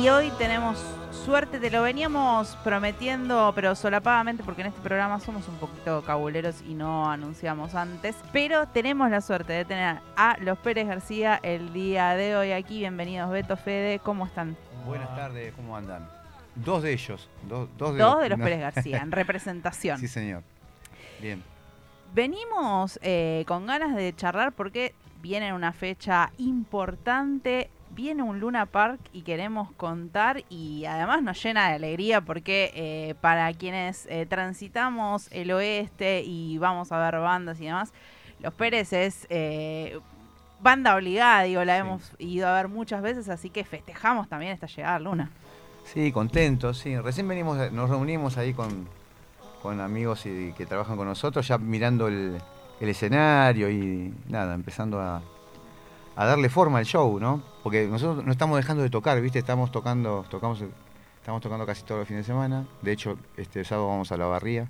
y hoy tenemos suerte, te lo veníamos prometiendo, pero solapadamente porque en este programa somos un poquito cabuleros y no anunciamos antes, pero tenemos la suerte de tener a los Pérez García el día de hoy aquí. Bienvenidos Beto, Fede, ¿cómo están? Buenas tardes, ¿cómo andan? Dos de ellos, dos, dos de, Dos los- de los no. Pérez García, en representación. Sí, señor. Bien. Venimos eh, con ganas de charlar porque viene una fecha importante, viene un Luna Park y queremos contar y además nos llena de alegría porque eh, para quienes eh, transitamos el oeste y vamos a ver bandas y demás, Los Pérez es eh, banda obligada, digo, la Sí. hemos ido a ver muchas veces, así que festejamos también esta llegada a Luna. Sí, contentos, sí. Recién venimos, nos reunimos ahí con, con amigos y, que trabajan con nosotros, ya mirando el, el escenario y nada, empezando a, a darle forma al show, ¿no? Porque nosotros no estamos dejando de tocar, ¿viste? Estamos tocando, tocamos, estamos tocando casi todos los fines de semana. De hecho, este sábado vamos a la barría.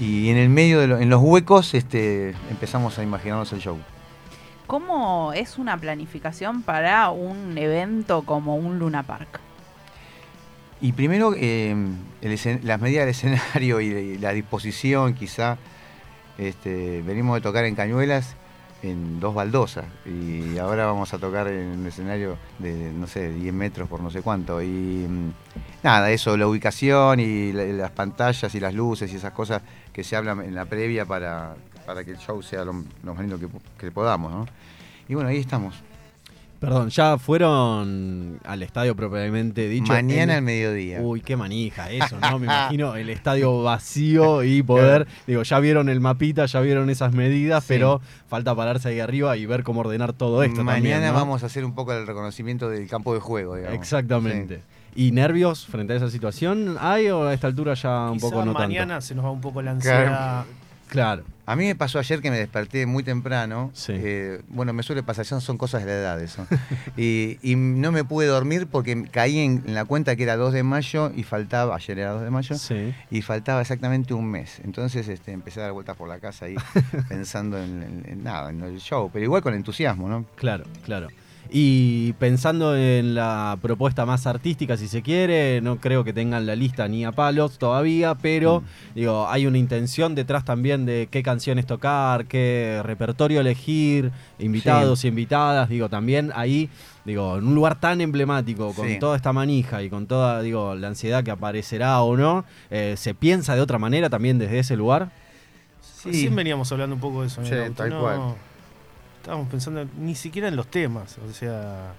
Y en el medio, de lo- en los huecos, este, empezamos a imaginarnos el show. ¿Cómo es una planificación para un evento como un Luna Park? Y primero, eh, el las medidas del escenario y, y la disposición, quizá. Este, venimos de tocar en Cañuelas en dos baldosas y ahora vamos a tocar en un escenario de, no sé, 10 metros por no sé cuánto. Y mm, nada, eso, la ubicación y la- las pantallas y las luces y esas cosas que se hablan en la previa para, para que el show sea lo, más lindo que, que podamos, ¿no? Y bueno, ahí estamos. Perdón, ya fueron al estadio propiamente dicho. Mañana En- al mediodía. Uy, qué manija eso, ¿no? Me imagino el estadio vacío y poder, digo, ya vieron el mapita, ya vieron esas medidas, Sí. pero falta pararse ahí arriba y ver cómo ordenar todo esto Mañana también, ¿no? vamos a hacer un poco el reconocimiento del campo de juego, digamos. Exactamente. ¿Y nervios frente a esa situación hay o a esta altura ya un Quizá poco no mañana se nos va un poco la ansiedad. Claro. A mí me pasó ayer que me desperté muy temprano. Sí. Eh, bueno, me suele pasar, son cosas de la edad eso. y, y no me pude dormir porque caí en, en la cuenta que era 2 de mayo y faltaba, ayer era 2 de mayo, Sí. y faltaba exactamente un mes. Entonces este, empecé a dar vueltas por la casa ahí pensando en, en- en nada, en el show, pero igual con entusiasmo, ¿no? Claro, claro. Y pensando en la propuesta más artística, si se quiere, no creo que tengan la lista ni a palos todavía, pero digo, hay una intención detrás también de qué canciones tocar, qué repertorio elegir, invitados y invitadas, digo, también ahí, digo, en un lugar tan emblemático, con Sí. toda esta manija y con toda, digo, la ansiedad que aparecerá o no, eh, ¿se piensa de otra manera también desde ese lugar? Recién veníamos hablando un poco de eso. en Sí, el auto, tal no, cual. Estábamos pensando ni siquiera en los temas. O sea,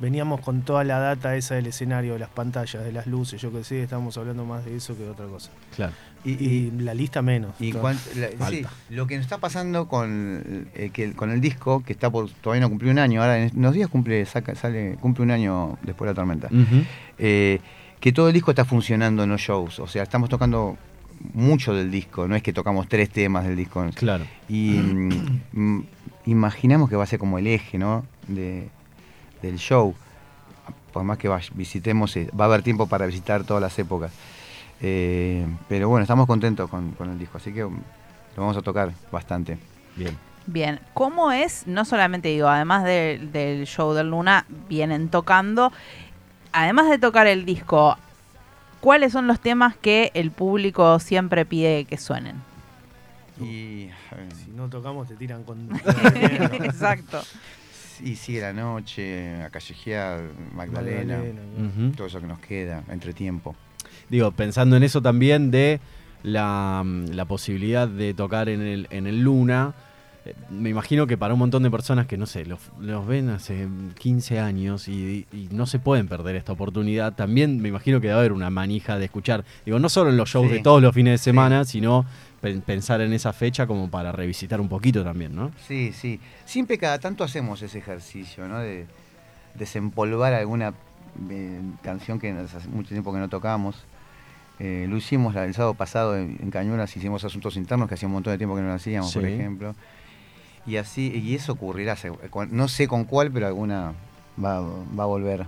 veníamos con toda la data esa del escenario, de las pantallas, de las luces, yo que sé, estábamos hablando más de eso que de otra cosa. Claro. Y, Y la lista menos. Y cuan- la- sí, lo que nos está pasando con, eh, que, con el disco, que está por todavía no cumplió un año, ahora en unos días cumple, saca, sale, cumple un año después de la tormenta. Eh, que todo el disco está funcionando en los shows. O sea, estamos tocando mucho del disco, no es que tocamos tres temas del disco. Claro. Y mm, imaginamos que va a ser como el eje, ¿no? De, del show. Por más que visitemos, eh, va a haber tiempo para visitar todas las épocas. Eh, pero bueno, estamos contentos con, con el disco, así que mm, lo vamos a tocar bastante. Bien. Bien, ¿cómo es? No solamente digo, además de- del show del Luna, vienen tocando. Además de tocar el disco, ¿cuáles son los temas que el público siempre pide que suenen? Y, ver, Si no tocamos, te tiran con. Exacto. y sigue la noche, a callejear, Magdalena, todo eso que nos queda, entre tiempo. Digo, pensando en eso también de la, mm, la posibilidad de tocar en el, en el Luna, eh, me imagino que para un montón de personas que, no sé, los, los ven hace 15 años y, y no se pueden perder esta oportunidad, también me imagino que debe haber una manija de escuchar, digo, no solo en los shows Sí. de todos los fines de semana, sino pen- pensar en esa fecha como para revisitar un poquito también, ¿no? Sí, sí. Siempre cada tanto hacemos ese ejercicio, ¿no? De desempolvar alguna eh, canción que hace mucho tiempo que no tocamos. Eh, lo hicimos el sábado pasado en, en Cañuelas, hicimos asuntos internos que hacía un montón de tiempo que no lo hacíamos, por Sí. ejemplo. Y así, y eso ocurrirá, no sé con cuál, pero alguna va, va a volver.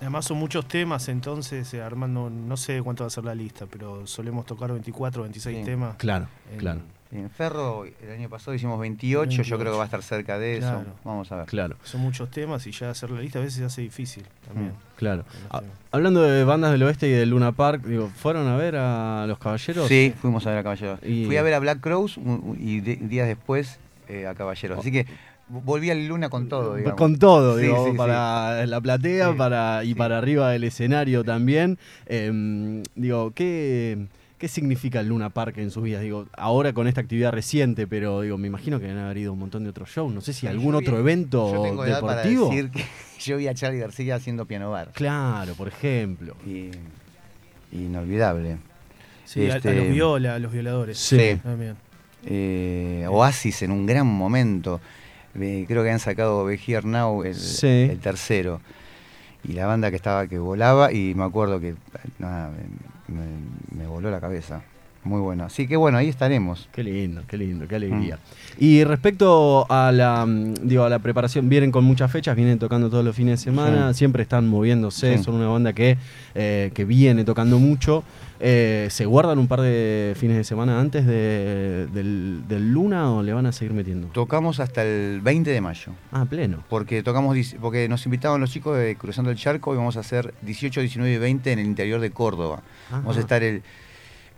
Además son muchos temas, entonces eh, Armando, no sé cuánto va a ser la lista, pero solemos tocar 24, 26 Sí. temas. Claro, en- claro. En Ferro, el año pasado hicimos 28, yo creo que va a estar cerca de eso. Claro. Vamos a ver. Claro, Son muchos temas y ya hacer la lista a veces se hace difícil también. claro. con los Ah, hablando de bandas del oeste y de Luna Park, digo, ¿fueron a ver a los caballeros? Sí, fuimos a ver a Caballeros. Y- Fui a ver a Black un- y de- días después eh, a Caballeros. Así que vo- volví al Luna con todo, digamos. Con todo, Sí, digo, sí, sí. para la platea Sí, para, y sí. para arriba del escenario también. Em, digo, ¿qué, ¿qué significa el Luna Park en sus vidas? Digo, ahora con esta actividad reciente, pero digo, me imagino que deben haber ido un montón de otros shows. No sé si Yo algún vi- otro evento Yo tengo edad para deportivo. decir que yo vi a Charlie García haciendo piano bar. Claro, por ejemplo. Y, inolvidable. Sí, a- a, Este- los viola, a los violadores. Sí. También. Eh, Oasis en un gran momento. Eh, creo que han sacado Be Here Now, el, Sí. el tercero. Y la banda que estaba que volaba y me acuerdo que nada, me, me- me voló la cabeza. Muy bueno. Así que bueno, ahí estaremos. Qué lindo, qué lindo, qué Mm. alegría. Y respecto a la, mm, digo, a la preparación, vienen con muchas fechas, vienen tocando todos los fines de semana, Sí. siempre están moviéndose, Sí. son una banda que, eh, que viene tocando mucho. Eh, ¿Se guardan un par de fines de semana antes de- del, del Luna o le van a seguir metiendo? Tocamos hasta el 20 de mayo. Ah, pleno. Porque tocamos porque nos invitaron los chicos de Cruzando el Charco y vamos a hacer 18, 19 y 20 en el interior de Córdoba. Vamos Ajá. a estar el,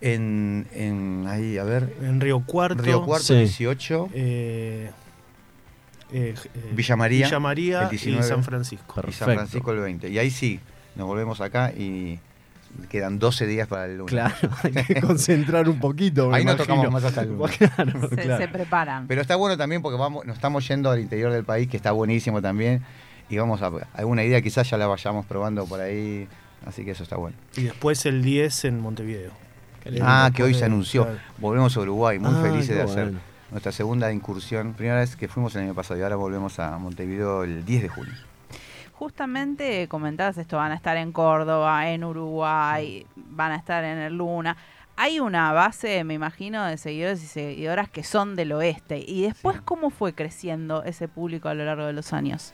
en, en ahí, a ver, En Río Cuarto. Río Cuarto Sí. 18 eh, eh, eh, Villa María, Villa María el 19. y San Francisco. y San. Francisco el 20. Y ahí sí, nos volvemos acá y quedan 12 días para el lunes. Claro, hay que concentrar un poquito. Ahí no tocamos más hasta el lunes. Claro, Se, claro. se preparan. Pero está bueno también porque vamos, nos estamos yendo al interior del país, que está buenísimo también. Y vamos a alguna idea, quizás ya la vayamos probando por ahí. Así que eso está bueno. Y después el 10 en Montevideo. Ah, que hoy se anunció. claro. Volvemos a Uruguay, muy Ah, felices de hacer bueno. nuestra segunda incursión. Primera vez que fuimos el año pasado y ahora volvemos a Montevideo el 10 de julio. Justamente comentabas esto, van a estar en Córdoba, en Uruguay, van a estar en el Luna. Hay una base, me imagino, de seguidores y seguidoras que son del oeste. Y después, Sí. ¿cómo fue creciendo ese público a lo largo de los años?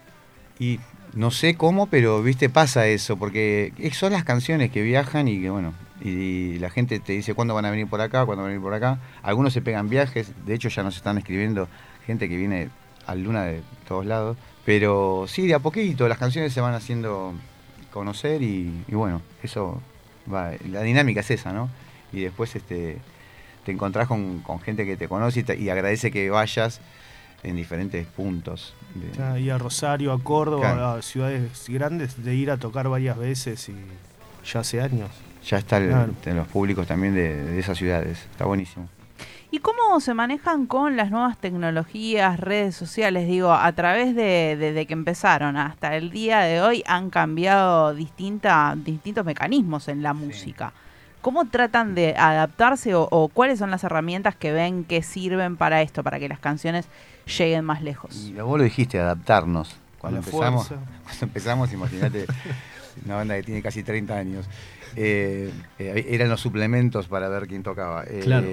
Y no sé cómo, pero viste, pasa eso, porque es- son las canciones que viajan y que bueno, y, la gente te dice cuándo van a venir por acá, cuándo van a venir por acá. Algunos se pegan viajes, de hecho ya nos están escribiendo gente que viene al Luna de todos lados. Pero sí, de a poquito, las canciones se van haciendo conocer y, y bueno, eso va, la dinámica es esa, ¿no? Y después este te encontrás con, con gente que te conoce y, te- y agradece que vayas en diferentes puntos. de- y a Rosario, a Córdoba, Claro. a ciudades grandes, de ir a tocar varias veces y ya hace años. Ya está el- Claro. en los públicos también de, de esas ciudades. Está buenísimo. ¿Y cómo se manejan con las nuevas tecnologías, redes sociales? Digo, a través de desde que empezaron hasta el día de hoy han cambiado distinta, distintos mecanismos en la música. ¿Cómo tratan de adaptarse o, o cuáles son las herramientas que ven que sirven para esto, para que las canciones lleguen más lejos? Y vos lo dijiste, adaptarnos. Cuando la empezamos, fuerza. cuando empezamos, imagínate, una banda que tiene casi 30 años. eh, eh, eran los suplementos para ver quién tocaba. Claro.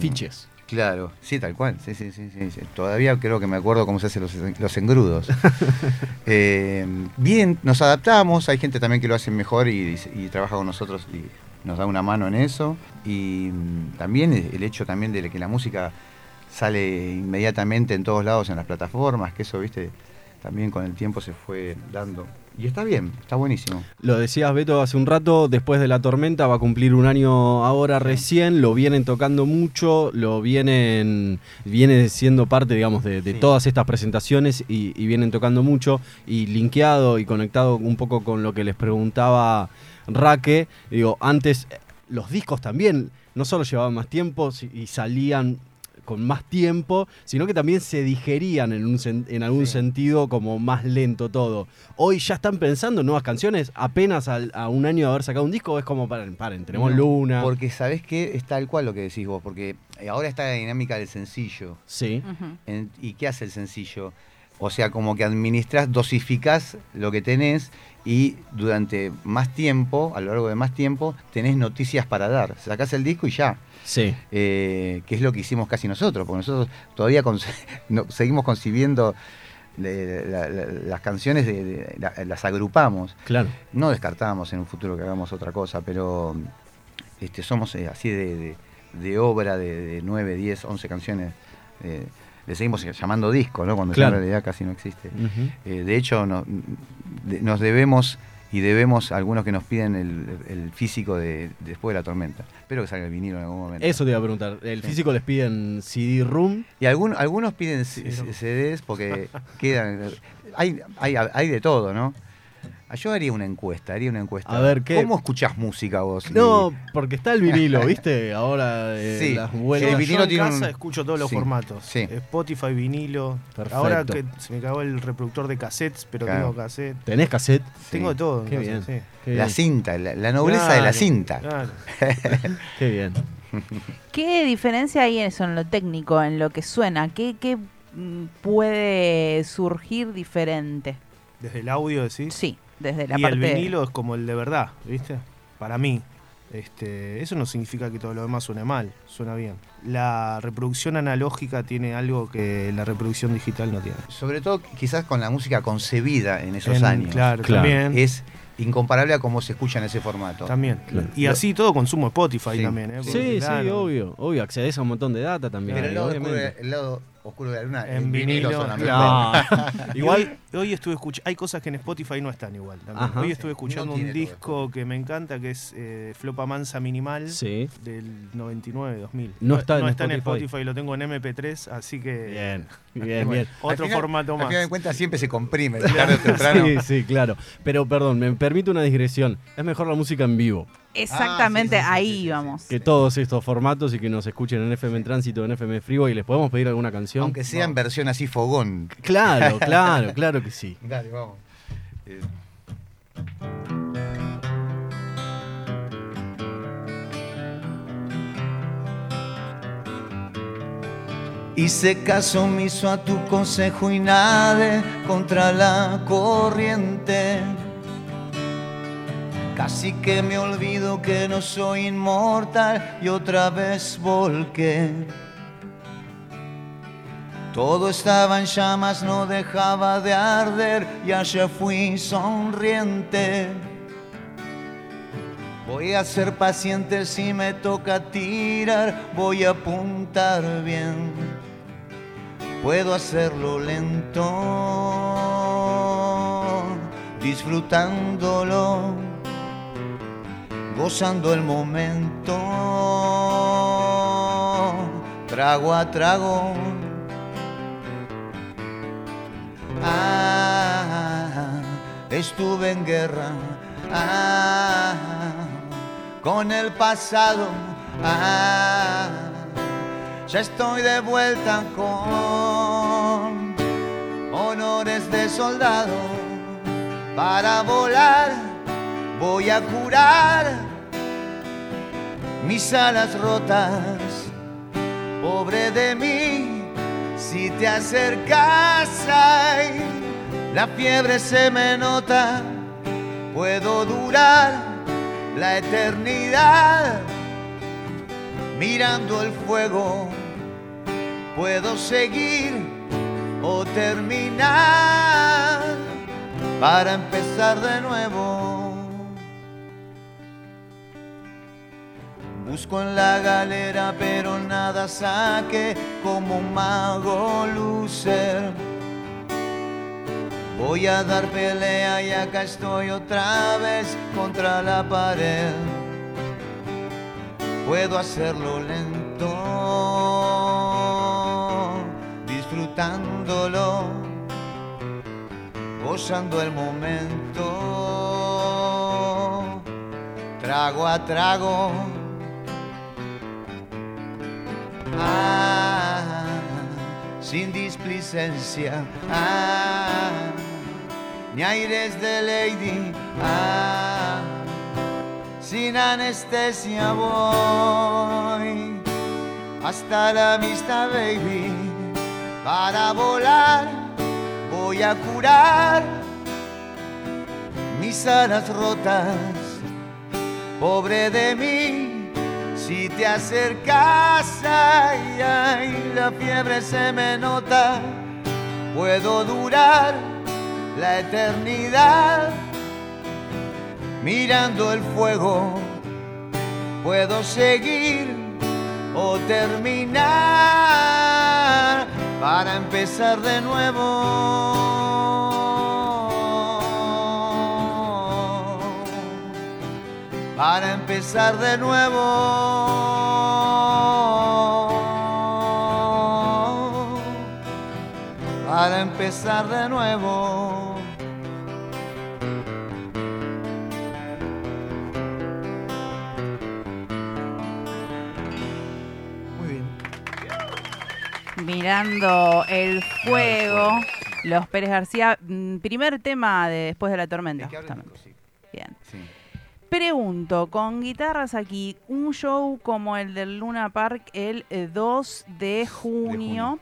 Fiches. Claro, sí, tal cual. Sí, sí, sí, sí. Todavía creo que me acuerdo cómo se hacen los, los engrudos. Eh, bien, nos adaptamos. Hay gente también que lo hace mejor y, y trabaja con nosotros y nos da una mano en eso. Y mm, también el hecho también de que la música sale inmediatamente en todos lados en las plataformas, que eso, viste, también con el tiempo se fue dando. Y está bien, está buenísimo. Lo decías Beto hace un rato, después de la tormenta va a cumplir un año ahora recién, lo vienen tocando mucho, lo vienen, viene siendo parte, digamos, de, de Sí. todas estas presentaciones y, y vienen tocando mucho y linkeado y conectado un poco con lo que les preguntaba Raque, digo, antes eh, los discos también no solo llevaban más tiempo y salían con más tiempo, sino que también se digerían en, un sen- en algún Sí. sentido como más lento todo. Hoy ya están pensando en nuevas canciones, apenas al- a un año de haber sacado un disco, es como, paren, paren, tenemos No, Luna. Porque sabés que es tal cual lo que decís vos, porque eh, ahora está la dinámica del sencillo. Sí. En- ¿Y qué hace el sencillo? O sea, como que administras, dosificás lo que tenés y durante más tiempo, a lo largo de más tiempo, tenés noticias para dar. Sacás el disco y ya. sí. Eh, que es lo que hicimos casi nosotros, porque nosotros todavía no- seguimos concibiendo de- la- la- las canciones, de- de- la- las agrupamos. Claro. No descartamos en un futuro que hagamos otra cosa, pero este, somos eh, así de, obra de, de 9, 10, 11 canciones. eh, le seguimos llamando disco, ¿no? Cuando ya Claro. en realidad casi no existe. Eh, de hecho, no- de- nos debemos y debemos a algunos que nos piden el, el físico de después de la tormenta. Espero que salga el vinilo en algún momento. Eso te iba a preguntar. El Sí. físico les piden CD-ROOM. Y algunos, algunos piden. CDs porque quedan. Hay, hay, hay de todo, ¿no? Ah, Yo haría una encuesta, haría una encuesta. A ver, ¿qué? ¿Cómo escuchás música vos? No, porque está el vinilo, ¿viste? Ahora eh, Sí. las El. Yo vinilo en tiene casa un- escucho todos los Sí, formatos. sí. Spotify, vinilo. Perfecto. Ahora que se me cagó el reproductor de cassettes, pero Claro. tengo cassette. ¿Tenés cassette? Tengo de todo. Qué bien. sí. Qué La bien. cinta, la, la nobleza de la cinta. claro. Qué bien. ¿Qué diferencia hay en eso, en lo técnico, en lo que suena? ¿Qué, qué mm, puede surgir diferente? Desde el audio, decís. Sí, desde la y parte... el vinilo es como el de verdad, ¿viste? Para mí. Este, eso no significa que todo lo demás suene mal, suena bien. La reproducción analógica tiene algo que la reproducción digital no tiene. Sobre todo quizás con la música concebida en esos En- años. Claro, Claro. también. Es incomparable a cómo se escucha en ese formato. También. Claro. Y así todo consumo Spotify Sí. también, ¿eh? Sí, sí, claro, obvio. Obvio, accedes a un montón de data también. Pero el lado, oscuro, obviamente. de- el lado oscuro de la luna En vinilo. Y Igual, hoy, estuve escuchando. Hay cosas que en Spotify no están igual. Hoy estuve escuchando No un disco que me encanta que es eh, Flopa Mansa Minimal sí. del 99, 2000. No está en en Spotify. Spotify, lo tengo en MP3, así que. Bien, bien, bien. Otro final- formato más. final de cuentas siempre se comprime, tarde o temprano. Sí, sí, claro. Pero perdón, me permite una digresión. Es mejor la música en vivo Exactamente, Ah, sí, sí, sí, ahí sí, vamos. que todos estos formatos y que nos escuchen en FM en Tránsito, en FM Freeway. ¿Les podemos pedir alguna canción? Aunque sea en versión así fogón. Claro, claro, claro que sí. Dale, vamos. Eh, Hice caso omiso a tu consejo y nade contra la corriente. Casi que me olvido que no soy inmortal y otra vez volqué. Todo estaba en llamas, no dejaba de arder y allá fui sonriente. Voy a ser paciente si me toca tirar, voy a apuntar bien. Puedo hacerlo lento, disfrutándolo, gozando el momento, trago a trago. Ah, estuve en guerra ah, con el pasado. Ah, ya estoy de vuelta con honores de soldado para volar. Voy a curar mis alas rotas, pobre de mí. Si te acercas, la fiebre se me nota. Puedo durar la eternidad mirando el fuego. Puedo seguir o terminar para empezar de nuevo. Busco en la galera, pero nada saque como un mago lucer. Voy a dar pelea y acá estoy otra vez contra la pared. Puedo hacerlo lento, disfrutándolo, gozando el momento, trago a trago. Sin displicencia, ah, ni aires de lady, ah, sin anestesia voy hasta la vista, baby, para volar voy a curar mis alas rotas, pobre de mí. Si te acercas, ay, ay, la fiebre se me nota. Puedo durar la eternidad mirando el fuego. Puedo seguir o terminar para empezar de nuevo. Para empezar de nuevo. Para empezar de nuevo. Muy bien. Mirando el fuego, los Pérez García, mm, primer tema de Después de la tormenta. justamente. Bien. Sí. Pregunto, con guitarras aquí, un show como el del Luna Park el eh, 2 de junio, junio.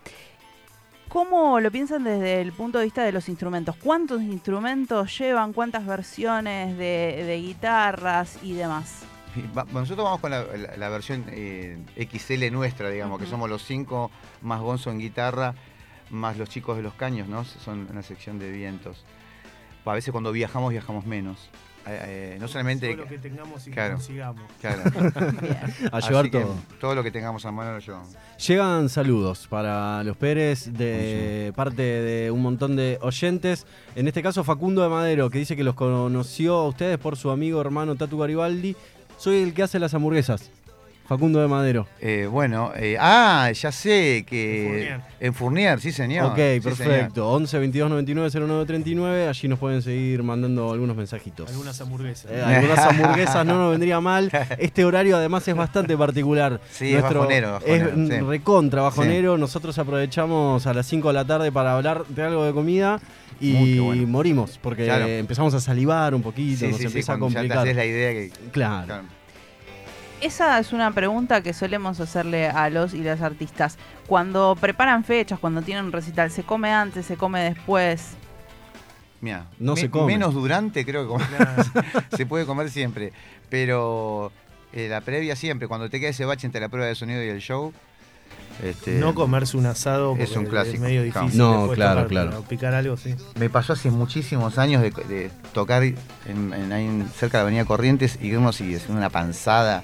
¿cómo lo piensan desde el punto de vista de los instrumentos? ¿Cuántos instrumentos llevan? ¿Cuántas versiones de, de guitarras y demás? Nosotros vamos con la, la- la versión eh, XL nuestra, digamos, que somos los cinco, más Gonzo en guitarra, más los chicos de los caños, ¿no? Son una sección de vientos. A veces cuando viajamos, viajamos menos. Eh, no solamente... Todo lo que tengamos y que Claro. consigamos. Claro. A Así llevar que todo. todo lo que tengamos a mano lo llevamos. Llegan saludos para los Pérez de parte de un montón de oyentes. En este caso Facundo de Madero, que dice que los conoció a ustedes por su amigo hermano Tatu Garibaldi. Soy el que hace las hamburguesas. Facundo de Madero. Eh, bueno, eh, ah, ya sé que... En Fournier. En Fournier, sí señor. ok, sí, perfecto. 11 22 99 09 39. Allí nos pueden seguir mandando algunos mensajitos. Algunas hamburguesas. Eh, algunas hamburguesas no nos vendría mal. Este horario además es bastante particular. Sí, es bajonero, bajonero, Es sí. recontra bajonero. Nosotros aprovechamos a las 5 de la tarde para hablar de algo de comida y Muy, qué bueno. morimos porque Claro. empezamos a salivar un poquito, Sí, nos sí, sí, empieza a cuando ya te complicar. haces la idea que... Claro. claro. Esa es una pregunta que solemos hacerle a los y las artistas. Cuando preparan fechas, cuando tienen un recital, ¿se come antes, se come después? Mira, No se come. menos durante creo que se puede comer siempre, pero eh, la previa siempre, cuando te queda ese bache entre la prueba de sonido y el show, este, No comerse un asado Es un clásico, medio claro. difícil. No, claro, tocar, claro. Picar algo, sí. me pasó hace muchísimos años de, de tocar en, en- cerca de la Avenida Corrientes y uno sigue haciendo una panzada,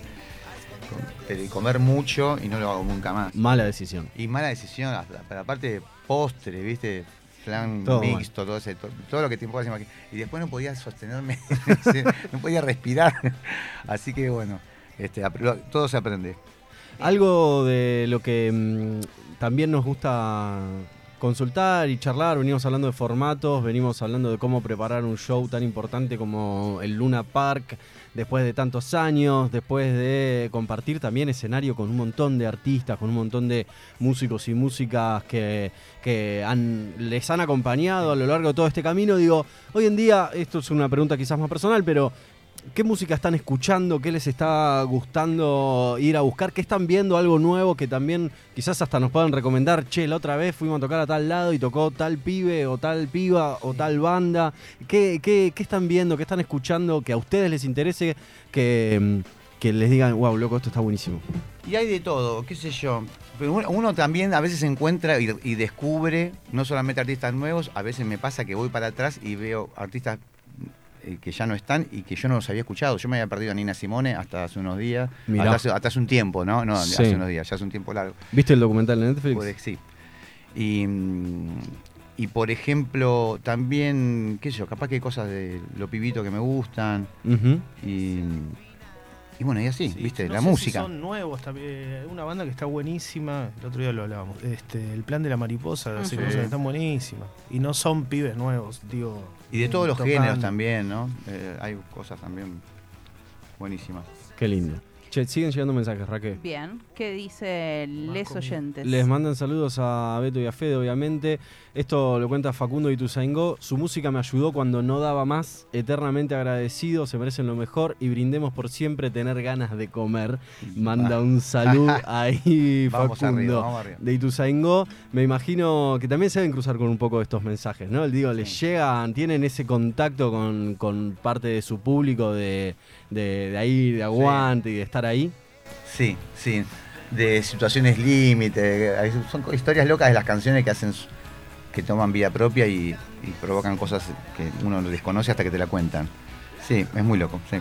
pero y comer mucho y no lo hago nunca más. Mala decisión. Y mala decisión, para aparte de postre, ¿viste? Flan Todo mixto, todo, ese, to- todo lo que te puedas imaginar. Y después no podía sostenerme, no podía respirar. Así que bueno, este, todo se aprende. Algo de lo que mm, también nos gusta consultar y charlar, venimos hablando de formatos, venimos hablando de cómo preparar un show tan importante como el Luna Park después de tantos años, después de compartir también escenario con un montón de artistas, con un montón de músicos y músicas que, que les han acompañado a lo largo de todo este camino. Digo, hoy en día, esto es una pregunta quizás más personal, pero ¿Qué música están escuchando? ¿Qué les está gustando ir a buscar? ¿Qué están viendo? Algo nuevo que también quizás hasta nos puedan recomendar. Che, la otra vez fuimos a tocar a tal lado y tocó tal pibe o tal piba o tal banda. ¿Qué, qué, qué están viendo? ¿Qué están escuchando? Que a ustedes les interese que, mm, que les digan, wow, loco, esto está buenísimo. Y hay de todo, qué sé yo. Uno también a veces encuentra y, y descubre no solamente artistas nuevos, a veces me pasa que voy para atrás y veo artistas eh, que ya no están y que yo no los había escuchado. Yo me había perdido a Nina Simone hasta hace unos días, hasta hace, hasta hace un tiempo, ¿no? No, Sí. hace unos días, ya hace un tiempo largo. ¿Viste el documental de Netflix? Que sí. Y, mm, y por ejemplo, también, qué sé yo, capaz que hay cosas de lo pibito que me gustan. Y, y bueno, y así, Sí, ¿viste? no la sé si música. son nuevos también. Una banda que está buenísima. El otro día lo hablábamos. Este, el plan de la mariposa. cosas que están buenísimas. Y no son pibes nuevos, digo. Y de todos los tocando. géneros también, ¿no? Eh, hay cosas también buenísimas. Qué lindo. Che, siguen llegando mensajes, Raquel. Bien, ¿qué dice les comida. oyentes? Les mandan saludos a Beto y a Fede, obviamente. Esto lo cuenta Facundo Ituzaingó. Su música me ayudó cuando no daba más. Eternamente agradecido, se merecen lo mejor y brindemos por siempre tener ganas de comer. Manda un saludo ahí, Vamos arriba, Facundo. vamos arriba. De Ituzaingó, me imagino que también se deben cruzar con un poco de estos mensajes, ¿no? El digo, les Sí. llegan, tienen ese contacto con, con parte de su público de, de, de ahí, de aguante y de estar ahí. Sí, sí. De situaciones límite. Son historias locas de las canciones que hacen, que toman vida propia y, y provocan cosas que uno no desconoce hasta que te la cuentan. Sí, es muy loco, sí.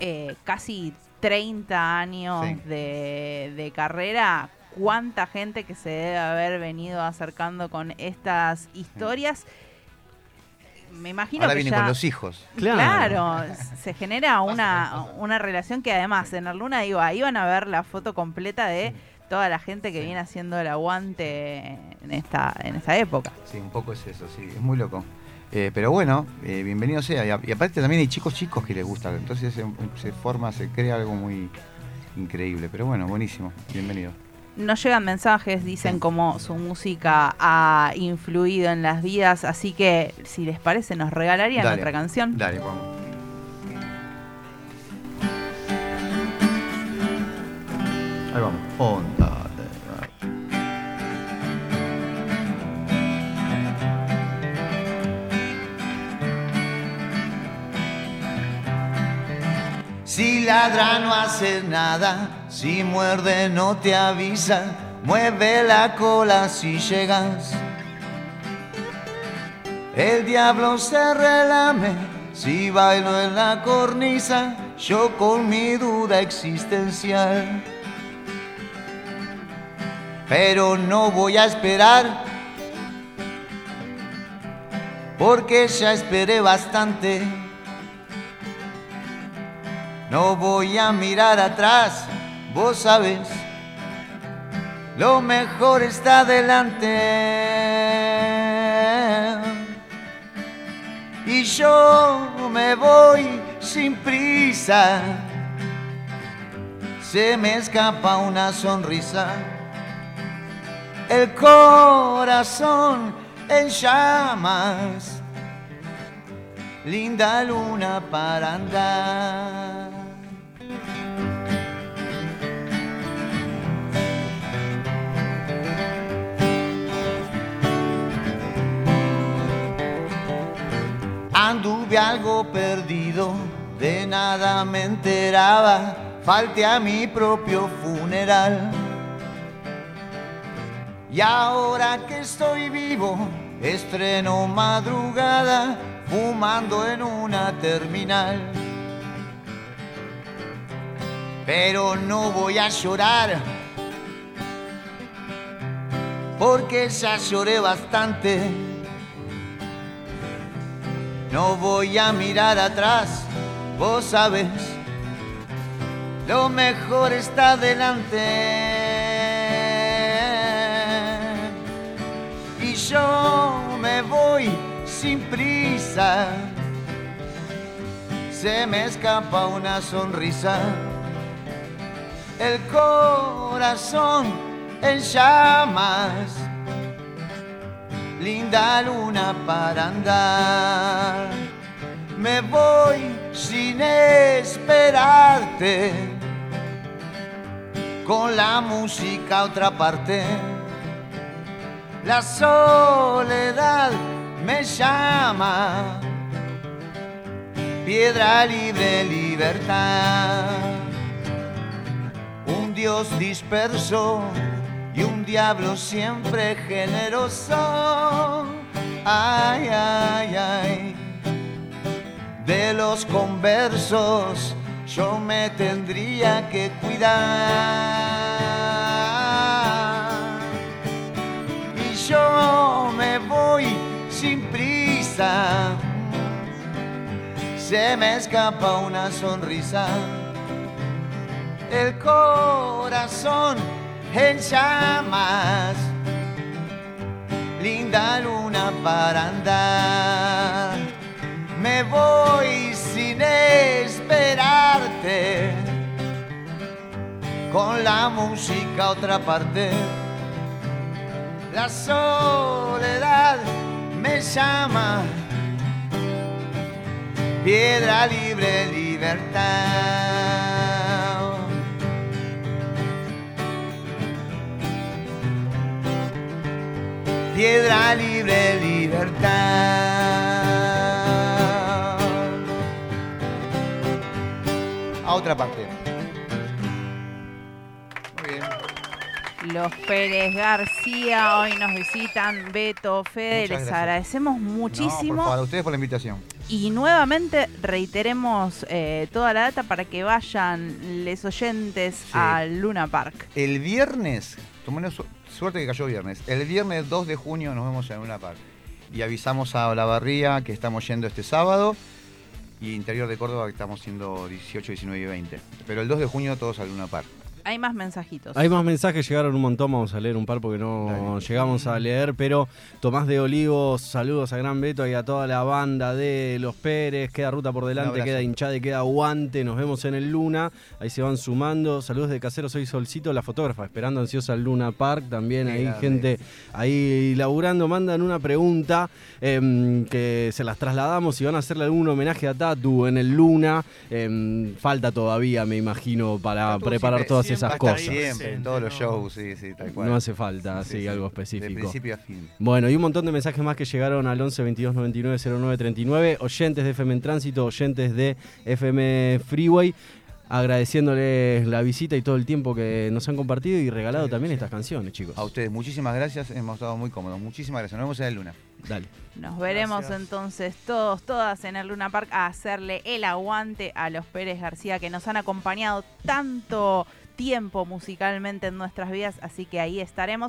Eh, casi 30 años Sí. de, de carrera, cuánta gente que se debe haber venido acercando con estas historias. Me imagino Ahora que viene ya... con los hijos. Claro. Claro, se genera una, una relación que además en Luna digo, ahí van a ver la foto completa de toda la gente que Sí. viene haciendo el aguante en esta, en esta época. Sí, un poco es eso, sí, es muy loco. Eh, pero bueno, eh, bienvenido sea. Y, a- y aparte también hay chicos chicos que les gusta. Entonces se, se forma, se crea algo muy increíble. Pero bueno, buenísimo. Bienvenido. Nos llegan mensajes, dicen cómo su música ha influido en las vidas, así que si les parece nos regalarían Dale, otra canción. Dale, vamos. Ahí vamos. Onda. Si ladra no hace nada, si muerde no te avisa, mueve la cola si llegas. El diablo se relame si bailo en la cornisa, yo con mi duda existencial. Pero no voy a esperar, porque ya esperé bastante. No voy a mirar atrás, vos sabes, lo mejor está delante. Y yo me voy sin prisa, se me escapa una sonrisa, el corazón en llamas, linda luna para andar. Anduve algo perdido, de nada me enteraba, falté a mi propio funeral. Y ahora que estoy vivo, estreno madrugada, fumando en una terminal. Pero no voy a llorar, porque ya lloré bastante. No voy a mirar atrás, vos sabes, lo mejor está delante. Y yo me voy sin prisa, se me escapa una sonrisa, el corazón en llamas linda luna para andar. Me voy sin esperarte, con la música a otra parte. La soledad me llama, piedra libre, libertad. Un Dios disperso y un diablo siempre generoso. Ay, ay, ay. De los conversos yo me tendría que cuidar. Y yo me voy sin prisa. Se me escapa una sonrisa. El corazón en llamas, linda luna para andar. Me voy sin esperarte, con la música a otra parte. La soledad me llama, piedra libre, libertad. Piedra libre, libertad. A otra parte. Muy bien. Los Pérez García hoy nos visitan, Beto, Fede, Muchas les gracias. agradecemos No, muchísimo. por favor, a ustedes por la invitación. Y nuevamente reiteremos eh, toda la data para que vayan les oyentes Sí. al Luna Park. El viernes, tomemos suerte que cayó viernes, el viernes 2 de junio nos vemos en una par. Y avisamos a Olavarría que estamos yendo este sábado y interior de Córdoba que estamos siendo 18, 19 y 20. Pero el 2 de junio todos al Luna Park. Hay más mensajitos. Hay más mensajes, llegaron un montón, vamos a leer un par porque no Dale. llegamos a leer, pero Tomás de Olivos, saludos a Gran Beto y a toda la banda de Los Pérez, queda ruta por delante, queda hinchada y queda guante, nos vemos en el Luna, ahí se van sumando, saludos de Casero, soy Solcito, la fotógrafa, esperando ansiosa al Luna Park, también hay gente ahí laburando, mandan una pregunta em, que se las trasladamos y van a hacerle algún homenaje a Tatu en el Luna, Em, falta todavía, me imagino, para Tatu preparar siempre- todas siempre esas va a estar cosas. Siempre, en todos los shows, sí, sí, tal cual. No hace falta, sí, Sí, sí. algo De específico. principio a fin. Bueno, y un montón de mensajes más que llegaron al 11 22 99 09 39. Oyentes de FM en Tránsito, oyentes de FM Freeway. Agradeciéndoles la visita y todo el tiempo que nos han compartido y regalado Sí, también sí. estas canciones, chicos. A ustedes, muchísimas gracias, hemos estado muy cómodos. Muchísimas gracias, nos vemos en el Luna. Dale. Nos veremos Gracias. entonces todos, todas en el Luna Park a hacerle el aguante a los Pérez García que nos han acompañado tanto tiempo musicalmente en nuestras vidas, así que ahí estaremos.